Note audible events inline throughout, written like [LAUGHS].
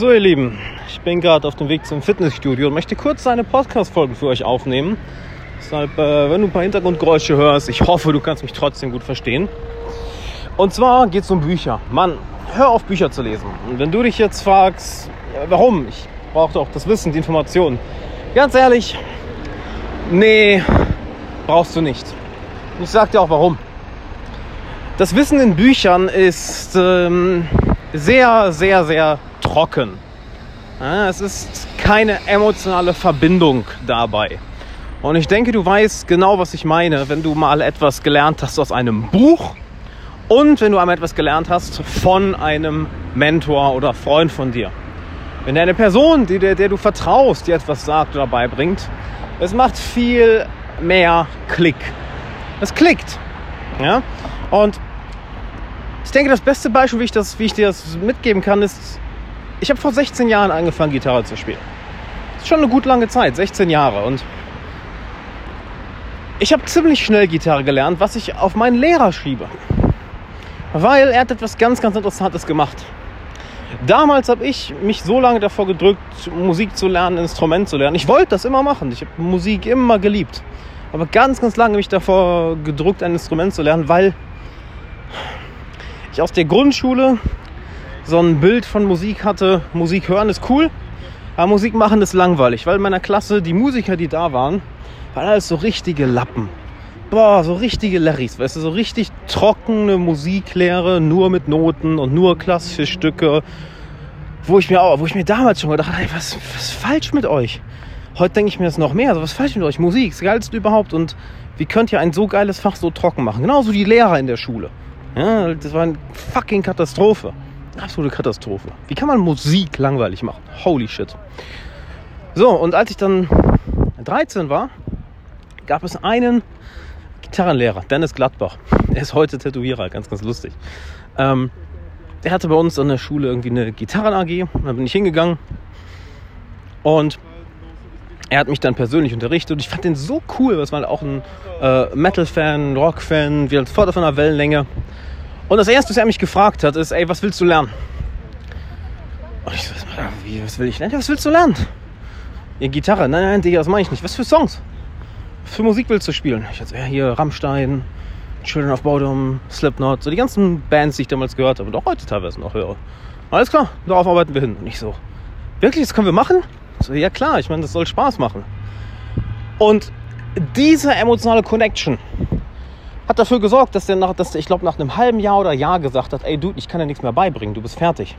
So, ihr Lieben, ich bin gerade auf dem Weg zum Fitnessstudio und möchte kurz eine Podcast-Folge für euch aufnehmen. Deshalb, äh, wenn du ein paar Hintergrundgeräusche hörst, ich hoffe, du kannst mich trotzdem gut verstehen. Und zwar geht es um Bücher. Mann, hör auf, Bücher zu lesen. Und wenn du dich jetzt fragst, warum? Ich brauche doch das Wissen, die Informationen. Ganz ehrlich, nee, brauchst du nicht. Ich sag dir auch warum. Das Wissen in Büchern ist ähm, sehr, sehr, sehr trocken. Ja, es ist keine emotionale Verbindung dabei. Und ich denke, du weißt genau, was ich meine, wenn du mal etwas gelernt hast aus einem Buch und wenn du einmal etwas gelernt hast von einem Mentor oder Freund von dir. Wenn eine Person, die, der, der du vertraust, dir etwas sagt oder beibringt, es macht viel mehr Klick. Es klickt. Ja? Und ich denke, das beste Beispiel, wie ich, das, wie ich dir das mitgeben kann, ist, ich habe vor 16 Jahren angefangen, Gitarre zu spielen. Das ist schon eine gut lange Zeit, 16 Jahre. Und ich habe ziemlich schnell Gitarre gelernt, was ich auf meinen Lehrer schiebe. Weil er hat etwas ganz, ganz Interessantes gemacht. Damals habe ich mich so lange davor gedrückt, Musik zu lernen, Instrument zu lernen. Ich wollte das immer machen. Ich habe Musik immer geliebt. Aber ganz, ganz lange mich davor gedrückt, ein Instrument zu lernen, weil ich aus der Grundschule so ein Bild von Musik hatte. Musik hören ist cool, aber Musik machen ist langweilig, weil in meiner Klasse die Musiker, die da waren, waren alles so richtige Lappen. Boah, so richtige Larrys, weißt du, so richtig trockene Musiklehre, nur mit Noten und nur klassische Stücke, wo ich mir auch, wo ich mir damals schon gedacht habe, was, was ist falsch mit euch? Heute denke ich mir das noch mehr, also was ist falsch mit euch? Musik, das geilste überhaupt und wie könnt ihr ein so geiles Fach so trocken machen? Genauso die Lehrer in der Schule. Ja, das war eine fucking Katastrophe. Absolute Katastrophe. Wie kann man Musik langweilig machen? Holy shit. So, und als ich dann 13 war, gab es einen Gitarrenlehrer, Dennis Gladbach. [LAUGHS] Er ist heute Tätowierer, ganz, ganz lustig. Ähm, der hatte bei uns an der Schule irgendwie eine Gitarren-AG. Da bin ich hingegangen. Und er hat mich dann persönlich unterrichtet und ich fand den so cool, es war auch ein äh, Metal-Fan, Rock-Fan, wir voll auf einer Wellenlänge. Und das erste, was er mich gefragt hat, ist, ey, was willst du lernen? Und ich so, wie, was will ich lernen? was willst du lernen? Ja, Gitarre. Nein, nein, Digga, das meine ich nicht. Was für Songs? Was für Musik willst du spielen? Ich hatte, ja, hier Rammstein, Children of Bodom, Slipknot, so die ganzen Bands, die ich damals gehört habe und auch heute teilweise noch höre. Alles klar, darauf arbeiten wir hin. Und ich so, wirklich, das können wir machen? So, ja klar, ich meine, das soll Spaß machen. Und diese emotionale Connection, dafür gesorgt, dass der, nach, dass der ich glaube, nach einem halben Jahr oder Jahr gesagt hat, ey Dude, ich kann dir nichts mehr beibringen, du bist fertig.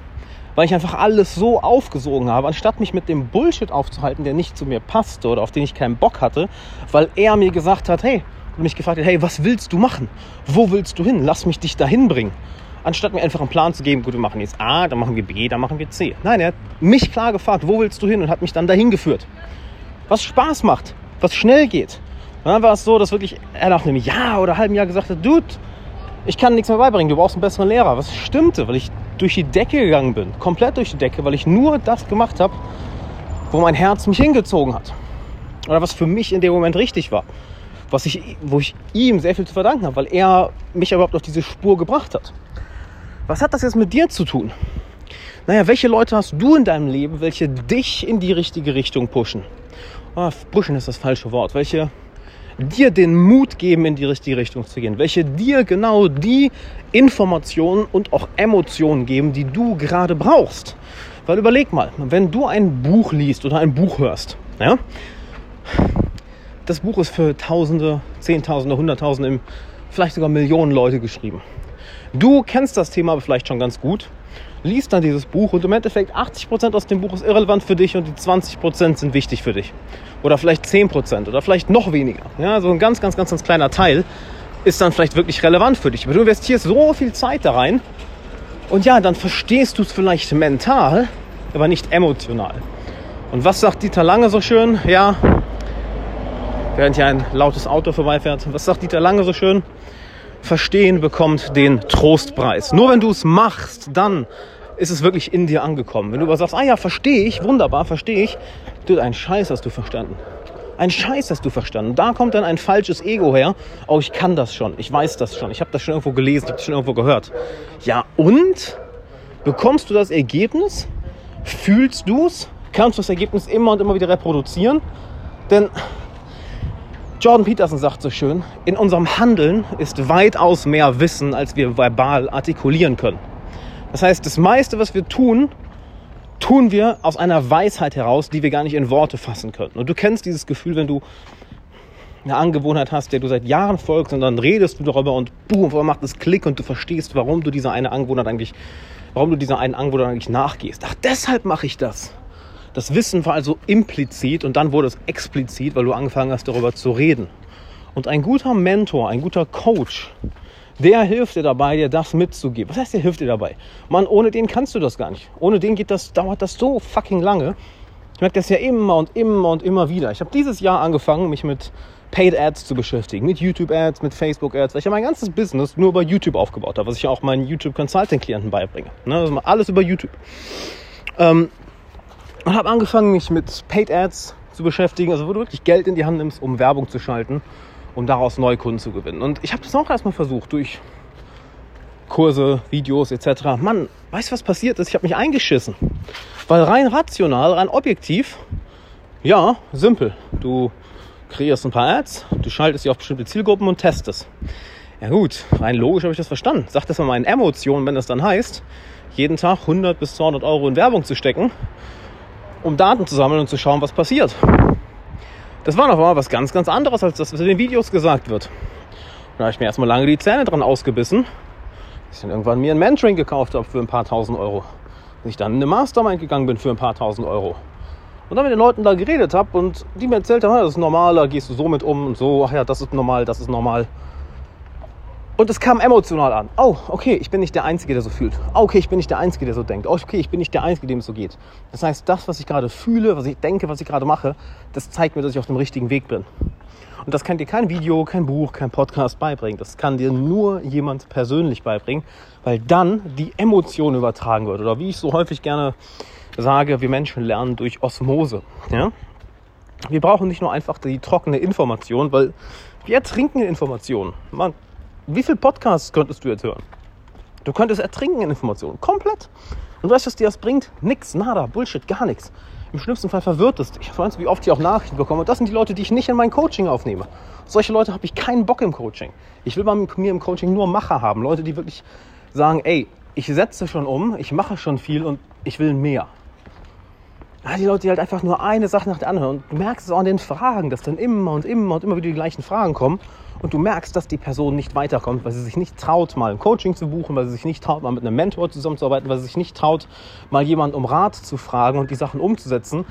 Weil ich einfach alles so aufgesogen habe, anstatt mich mit dem Bullshit aufzuhalten, der nicht zu mir passte oder auf den ich keinen Bock hatte, weil er mir gesagt hat, hey, und mich gefragt hat, hey, was willst du machen? Wo willst du hin? Lass mich dich dahin bringen. Anstatt mir einfach einen Plan zu geben, gut, wir machen jetzt A, dann machen wir B, dann machen wir C. Nein, er hat mich klar gefragt, wo willst du hin und hat mich dann dahin geführt. Was Spaß macht, was schnell geht, und dann war es so, dass wirklich er nach einem Jahr oder halben Jahr gesagt hat, Dude, ich kann nichts mehr beibringen, du brauchst einen besseren Lehrer. Was stimmte, weil ich durch die Decke gegangen bin, komplett durch die Decke, weil ich nur das gemacht habe, wo mein Herz mich hingezogen hat. Oder was für mich in dem Moment richtig war. Was ich, wo ich ihm sehr viel zu verdanken habe, weil er mich überhaupt auf diese Spur gebracht hat. Was hat das jetzt mit dir zu tun? Naja, welche Leute hast du in deinem Leben, welche dich in die richtige Richtung pushen? Oh, pushen ist das falsche Wort. Welche dir den Mut geben, in die richtige Richtung zu gehen, welche dir genau die Informationen und auch Emotionen geben, die du gerade brauchst. Weil überleg mal, wenn du ein Buch liest oder ein Buch hörst, ja, das Buch ist für Tausende, Zehntausende, Hunderttausende, vielleicht sogar Millionen Leute geschrieben. Du kennst das Thema vielleicht schon ganz gut liest dann dieses Buch und im Endeffekt 80% aus dem Buch ist irrelevant für dich und die 20% sind wichtig für dich. Oder vielleicht 10% oder vielleicht noch weniger. Ja, so ein ganz, ganz, ganz, ganz kleiner Teil ist dann vielleicht wirklich relevant für dich. Aber du investierst so viel Zeit da rein und ja, dann verstehst du es vielleicht mental, aber nicht emotional. Und was sagt Dieter Lange so schön? Ja, während hier ein lautes Auto vorbeifährt. Was sagt Dieter Lange so schön? Verstehen bekommt den Trostpreis. Nur wenn du es machst, dann ist es wirklich in dir angekommen. Wenn du aber sagst, ah ja, verstehe ich, wunderbar, verstehe ich, du, ein Scheiß hast du verstanden. Ein Scheiß hast du verstanden. Da kommt dann ein falsches Ego her. Oh, ich kann das schon. Ich weiß das schon. Ich habe das schon irgendwo gelesen. Ich habe das schon irgendwo gehört. Ja, und? Bekommst du das Ergebnis? Fühlst du es? Kannst du das Ergebnis immer und immer wieder reproduzieren? Denn Jordan Peterson sagt so schön, in unserem Handeln ist weitaus mehr Wissen, als wir verbal artikulieren können. Das heißt, das meiste, was wir tun, tun wir aus einer Weisheit heraus, die wir gar nicht in Worte fassen können. Und du kennst dieses Gefühl, wenn du eine Angewohnheit hast, der du seit Jahren folgst und dann redest du darüber und boom, macht es Klick und du verstehst, warum du dieser eine Angewohnheit eigentlich, warum du dieser einen Angewohnheit eigentlich nachgehst. Ach, deshalb mache ich das. Das Wissen war also implizit und dann wurde es explizit, weil du angefangen hast, darüber zu reden. Und ein guter Mentor, ein guter Coach, der hilft dir dabei, dir das mitzugeben. Was heißt, der hilft dir dabei? Mann, ohne den kannst du das gar nicht. Ohne den geht das, dauert das so fucking lange. Ich merke das ja immer und immer und immer wieder. Ich habe dieses Jahr angefangen, mich mit Paid Ads zu beschäftigen, mit YouTube Ads, mit Facebook Ads, weil ich ja mein ganzes Business nur über YouTube aufgebaut habe, was ich ja auch meinen YouTube Consulting Klienten beibringe. Ne? Also alles über YouTube. Ähm, und habe angefangen, mich mit Paid Ads zu beschäftigen, also wo du wirklich Geld in die Hand nimmst, um Werbung zu schalten, um daraus neue Kunden zu gewinnen. Und ich habe das auch erstmal versucht durch Kurse, Videos etc. Mann, weißt du, was passiert ist? Ich habe mich eingeschissen. Weil rein rational, rein objektiv, ja, simpel. Du kreierst ein paar Ads, du schaltest sie auf bestimmte Zielgruppen und testest. Ja gut, rein logisch habe ich das verstanden. Sag das mal meinen Emotionen, wenn das dann heißt, jeden Tag 100 bis 200 Euro in Werbung zu stecken um Daten zu sammeln und zu schauen, was passiert. Das war noch mal was ganz, ganz anderes, als das, was in den Videos gesagt wird. Und da habe ich mir erstmal lange die Zähne dran ausgebissen, bis ich dann irgendwann mir ein Mentoring gekauft habe für ein paar tausend Euro. Bis ich dann in eine Mastermind gegangen bin für ein paar tausend Euro. Und dann mit den Leuten da geredet habe und die mir erzählt haben, das ist normal, da gehst du so mit um und so, ach ja, das ist normal, das ist normal. Und es kam emotional an. Oh, okay, ich bin nicht der Einzige, der so fühlt. Oh, okay, ich bin nicht der Einzige, der so denkt. Oh, okay, ich bin nicht der Einzige, dem es so geht. Das heißt, das, was ich gerade fühle, was ich denke, was ich gerade mache, das zeigt mir, dass ich auf dem richtigen Weg bin. Und das kann dir kein Video, kein Buch, kein Podcast beibringen. Das kann dir nur jemand persönlich beibringen, weil dann die Emotion übertragen wird. Oder wie ich so häufig gerne sage, wir Menschen lernen durch Osmose. Ja? Wir brauchen nicht nur einfach die trockene Information, weil wir ertrinken Informationen. Man, wie viele Podcasts könntest du jetzt hören? Du könntest ertrinken in Informationen. Komplett. Und weißt du, was dir das bringt? Nix, nada, Bullshit, gar nichts. Im schlimmsten Fall verwirrt es dich. Weißt du, wie oft ich auch Nachrichten bekomme? Und das sind die Leute, die ich nicht in mein Coaching aufnehme. Solche Leute habe ich keinen Bock im Coaching. Ich will bei mir im Coaching nur Macher haben. Leute, die wirklich sagen, ey, ich setze schon um, ich mache schon viel und ich will mehr. Die Leute, die halt einfach nur eine Sache nach der anderen. Und du merkst es auch an den Fragen, dass dann immer und immer und immer wieder die gleichen Fragen kommen und du merkst, dass die Person nicht weiterkommt, weil sie sich nicht traut, mal ein Coaching zu buchen, weil sie sich nicht traut, mal mit einem Mentor zusammenzuarbeiten, weil sie sich nicht traut, mal jemanden um Rat zu fragen und die Sachen umzusetzen.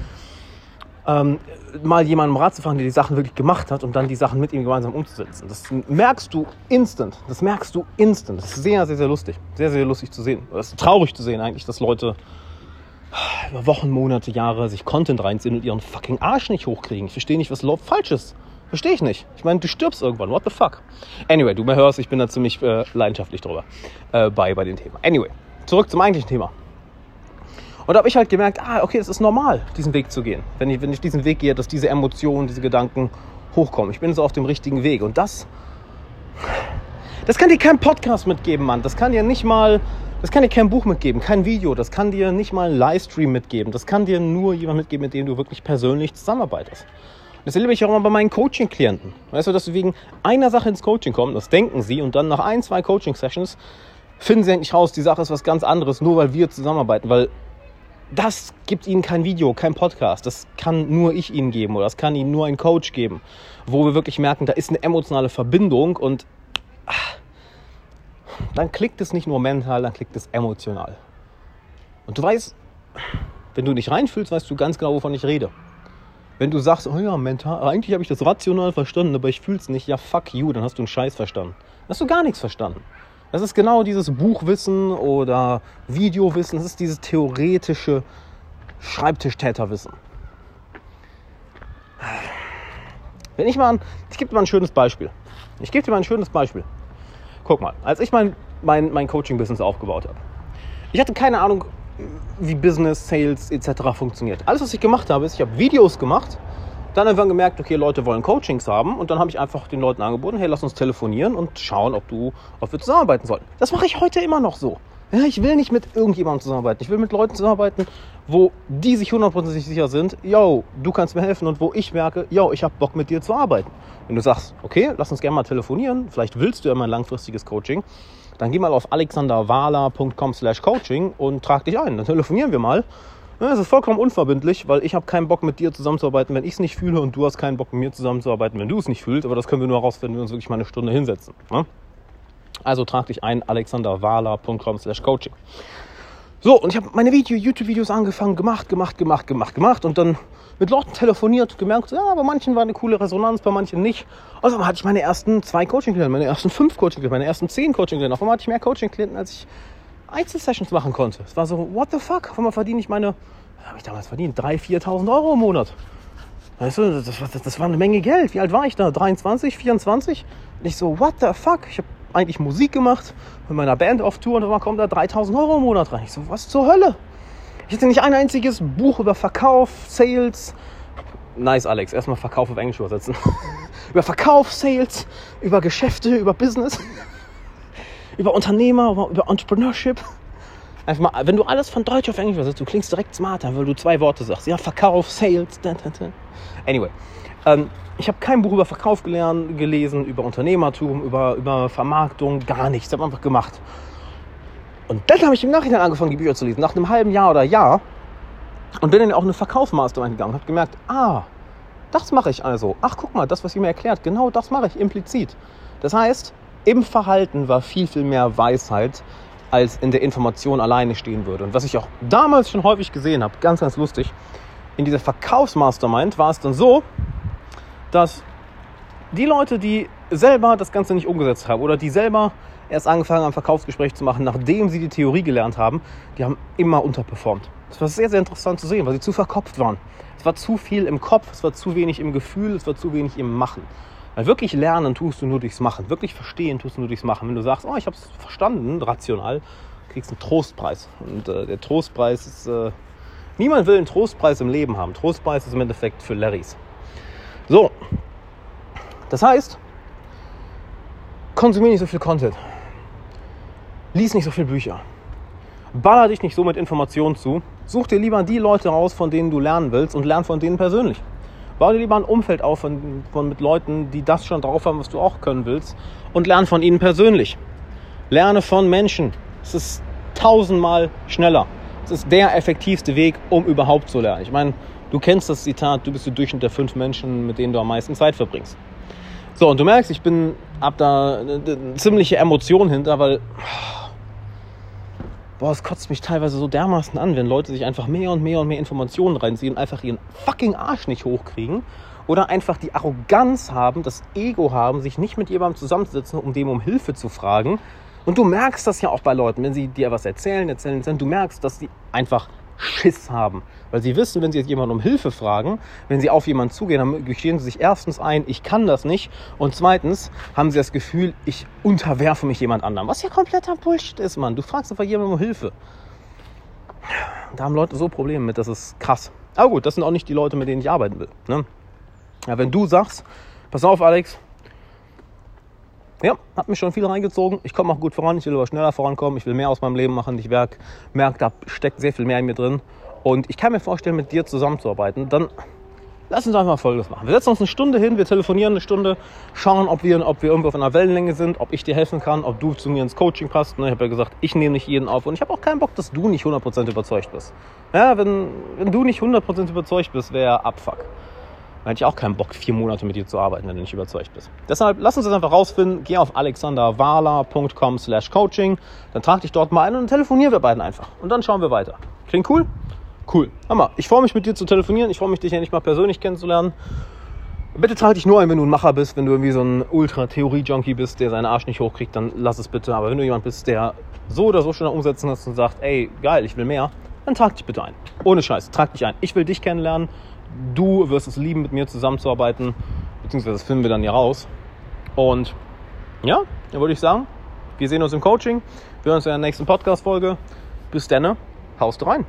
Ähm, mal jemanden um Rat zu fragen, der die Sachen wirklich gemacht hat und dann die Sachen mit ihm gemeinsam umzusetzen. Das merkst du instant. Das merkst du instant. Das ist sehr, sehr, sehr lustig. Sehr, sehr lustig zu sehen. Das ist traurig zu sehen eigentlich, dass Leute über Wochen, Monate, Jahre sich Content reinziehen und ihren fucking Arsch nicht hochkriegen. Ich verstehe nicht, was falsch ist. Verstehe ich nicht. Ich meine, du stirbst irgendwann. What the fuck? Anyway, du mir hörst, ich bin da ziemlich äh, leidenschaftlich drüber äh, bei, bei dem Thema. Anyway, zurück zum eigentlichen Thema. Und da habe ich halt gemerkt, ah, okay, es ist normal, diesen Weg zu gehen. Wenn ich, wenn ich diesen Weg gehe, dass diese Emotionen, diese Gedanken hochkommen. Ich bin so auf dem richtigen Weg. Und das, das kann dir kein Podcast mitgeben, Mann. Das kann dir nicht mal, das kann dir kein Buch mitgeben, kein Video. Das kann dir nicht mal ein Livestream mitgeben. Das kann dir nur jemand mitgeben, mit dem du wirklich persönlich zusammenarbeitest. Das erlebe ich auch immer bei meinen Coaching-Klienten. Weißt du, dass sie wegen einer Sache ins Coaching kommen, das denken sie, und dann nach ein, zwei Coaching-Sessions finden sie endlich raus, die Sache ist was ganz anderes, nur weil wir zusammenarbeiten, weil das gibt ihnen kein Video, kein Podcast. Das kann nur ich ihnen geben oder das kann ihnen nur ein Coach geben, wo wir wirklich merken, da ist eine emotionale Verbindung und ach, dann klickt es nicht nur mental, dann klickt es emotional. Und du weißt, wenn du nicht reinfühlst, weißt du ganz genau, wovon ich rede. Wenn du sagst, oh ja, mental, eigentlich habe ich das rational verstanden, aber ich fühle es nicht, ja, fuck you, dann hast du einen Scheiß verstanden. Dann hast du gar nichts verstanden. Das ist genau dieses Buchwissen oder Videowissen, das ist dieses theoretische Schreibtischtäterwissen. Wenn ich mal, ich gebe dir mal ein schönes Beispiel. Ich gebe dir mal ein schönes Beispiel. Guck mal, als ich mein, mein, mein Coaching-Business aufgebaut habe, ich hatte keine Ahnung, wie Business, Sales etc. funktioniert. Alles, was ich gemacht habe, ist, ich habe Videos gemacht, dann einfach gemerkt, okay, Leute wollen Coachings haben und dann habe ich einfach den Leuten angeboten, hey, lass uns telefonieren und schauen, ob du, ob wir zusammenarbeiten sollen. Das mache ich heute immer noch so. Ja, ich will nicht mit irgendjemandem zusammenarbeiten. Ich will mit Leuten zusammenarbeiten, wo die sich hundertprozentig sicher sind, yo, du kannst mir helfen und wo ich merke, yo, ich habe Bock mit dir zu arbeiten. Wenn du sagst, okay, lass uns gerne mal telefonieren, vielleicht willst du ja mal ein langfristiges Coaching, dann geh mal auf alexanderwala.com slash coaching und trag dich ein. Dann telefonieren wir mal. Es ist vollkommen unverbindlich, weil ich habe keinen Bock mit dir zusammenzuarbeiten, wenn ich es nicht fühle und du hast keinen Bock mit mir zusammenzuarbeiten, wenn du es nicht fühlst. Aber das können wir nur herausfinden, wenn wir uns wirklich mal eine Stunde hinsetzen. Ne? Also trag dich ein, alexanderwala.com slash coaching. So, und ich habe meine Video, YouTube-Videos angefangen, gemacht, gemacht, gemacht, gemacht, gemacht und dann mit Leuten telefoniert, gemerkt, ja, bei manchen war eine coole Resonanz, bei manchen nicht. Also hatte ich meine ersten zwei Coaching-Klienten, meine ersten fünf Coaching-Klienten, meine ersten zehn Coaching-Klienten. Auf einmal hatte ich mehr Coaching-Klienten, als ich Einzelsessions machen konnte. Es war so, what the fuck? Auf einmal verdiene ich meine, habe ich damals verdient, 3.000, 4.000 Euro im Monat. Weißt du, das, das, das war eine Menge Geld. Wie alt war ich da? 23, 24? Und ich so, what the fuck? Ich habe eigentlich Musik gemacht, mit meiner Band auf Tour und dann kommt da 3000 Euro im Monat rein. Ich so, was zur Hölle? Ich hatte nicht ein einziges Buch über Verkauf, Sales. Nice, Alex. Erstmal Verkauf auf Englisch übersetzen. [LAUGHS] über Verkauf, Sales, über Geschäfte, über Business, [LAUGHS] über Unternehmer, über, über Entrepreneurship. Einfach mal, wenn du alles von Deutsch auf Englisch übersetzt, du klingst direkt smarter, weil du zwei Worte sagst. Ja, Verkauf, Sales. Da, da, da. Anyway. Ähm, ich habe kein Buch über Verkauf gelernt, gelesen, über Unternehmertum, über, über Vermarktung, gar nichts. Ich habe einfach gemacht. Und dann habe ich im Nachhinein angefangen, die Bücher zu lesen, nach einem halben Jahr oder Jahr. Und bin dann auch eine Verkaufsmastermind gegangen. Habe gemerkt, ah, das mache ich also. Ach, guck mal, das, was ihr mir erklärt, genau das mache ich implizit. Das heißt, im Verhalten war viel, viel mehr Weisheit, als in der Information alleine stehen würde. Und was ich auch damals schon häufig gesehen habe, ganz, ganz lustig, in dieser Verkaufsmastermind war es dann so, dass die Leute, die selber das Ganze nicht umgesetzt haben oder die selber erst angefangen haben, Verkaufsgespräch zu machen, nachdem sie die Theorie gelernt haben, die haben immer unterperformt. Das war sehr, sehr interessant zu sehen, weil sie zu verkopft waren. Es war zu viel im Kopf, es war zu wenig im Gefühl, es war zu wenig im Machen. Weil wirklich lernen tust du nur durchs Machen. Wirklich verstehen tust du nur durchs Machen. Wenn du sagst, oh, ich habe es verstanden, rational, kriegst einen Trostpreis. Und äh, der Trostpreis ist, äh, niemand will einen Trostpreis im Leben haben. Trostpreis ist im Endeffekt für Larrys. So, das heißt, konsumier nicht so viel Content. Lies nicht so viele Bücher. Baller dich nicht so mit Informationen zu. Such dir lieber die Leute raus, von denen du lernen willst und lern von denen persönlich. Bau dir lieber ein Umfeld auf von, von, mit Leuten, die das schon drauf haben, was du auch können willst und lern von ihnen persönlich. Lerne von Menschen. Es ist tausendmal schneller. Es ist der effektivste Weg, um überhaupt zu lernen. Ich meine, Du kennst das Zitat, du bist der Durchschnitt der fünf Menschen, mit denen du am meisten Zeit verbringst. So, und du merkst, ich bin, hab da eine, eine ziemliche Emotion hinter, weil, boah, es kotzt mich teilweise so dermaßen an, wenn Leute sich einfach mehr und mehr und mehr Informationen reinziehen und einfach ihren fucking Arsch nicht hochkriegen oder einfach die Arroganz haben, das Ego haben, sich nicht mit jemandem zusammenzusetzen, um dem um Hilfe zu fragen. Und du merkst das ja auch bei Leuten, wenn sie dir was erzählen, erzählen, erzählen, du merkst, dass sie einfach Schiss haben. Weil sie wissen, wenn sie jetzt jemanden um Hilfe fragen, wenn sie auf jemanden zugehen, dann gestehen sie sich erstens ein, ich kann das nicht. Und zweitens haben sie das Gefühl, ich unterwerfe mich jemand anderem. Was ja kompletter Bullshit ist, Mann. Du fragst einfach jemanden um Hilfe. Da haben Leute so Probleme mit, das ist krass. Aber gut, das sind auch nicht die Leute, mit denen ich arbeiten will. Ne? Ja, wenn du sagst, pass auf, Alex, ja, hat mich schon viel reingezogen. Ich komme auch gut voran. Ich will aber schneller vorankommen. Ich will mehr aus meinem Leben machen. Ich merke, da steckt sehr viel mehr in mir drin. Und ich kann mir vorstellen, mit dir zusammenzuarbeiten. Dann lass uns einfach Folgendes machen. Wir setzen uns eine Stunde hin, wir telefonieren eine Stunde, schauen, ob wir, ob wir irgendwo auf einer Wellenlänge sind, ob ich dir helfen kann, ob du zu mir ins Coaching passt. Ne, ich habe ja gesagt, ich nehme nicht jeden auf. Und ich habe auch keinen Bock, dass du nicht 100% überzeugt bist. Ja, wenn, wenn du nicht 100% überzeugt bist, wäre Abfuck. Hätte ich auch keinen Bock, vier Monate mit dir zu arbeiten, wenn du nicht überzeugt bist. Deshalb lass uns das einfach rausfinden. Geh auf alexanderwala.com slash coaching. Dann trag dich dort mal ein und telefonieren wir beiden einfach. Und dann schauen wir weiter. Klingt cool? Cool. Hammer. Ich freue mich mit dir zu telefonieren. Ich freue mich, dich ja nicht mal persönlich kennenzulernen. Bitte trag dich nur ein, wenn du ein Macher bist, wenn du irgendwie so ein Ultra-Theorie-Junkie bist, der seinen Arsch nicht hochkriegt, dann lass es bitte. Aber wenn du jemand bist, der so oder so schon umsetzen hast und sagt, ey, geil, ich will mehr, dann trag dich bitte ein. Ohne Scheiß, trag dich ein. Ich will dich kennenlernen. Du wirst es lieben, mit mir zusammenzuarbeiten, beziehungsweise das finden wir dann ja raus. Und ja, dann würde ich sagen, wir sehen uns im Coaching. Wir hören uns in der nächsten Podcast-Folge. Bis dann, haust rein.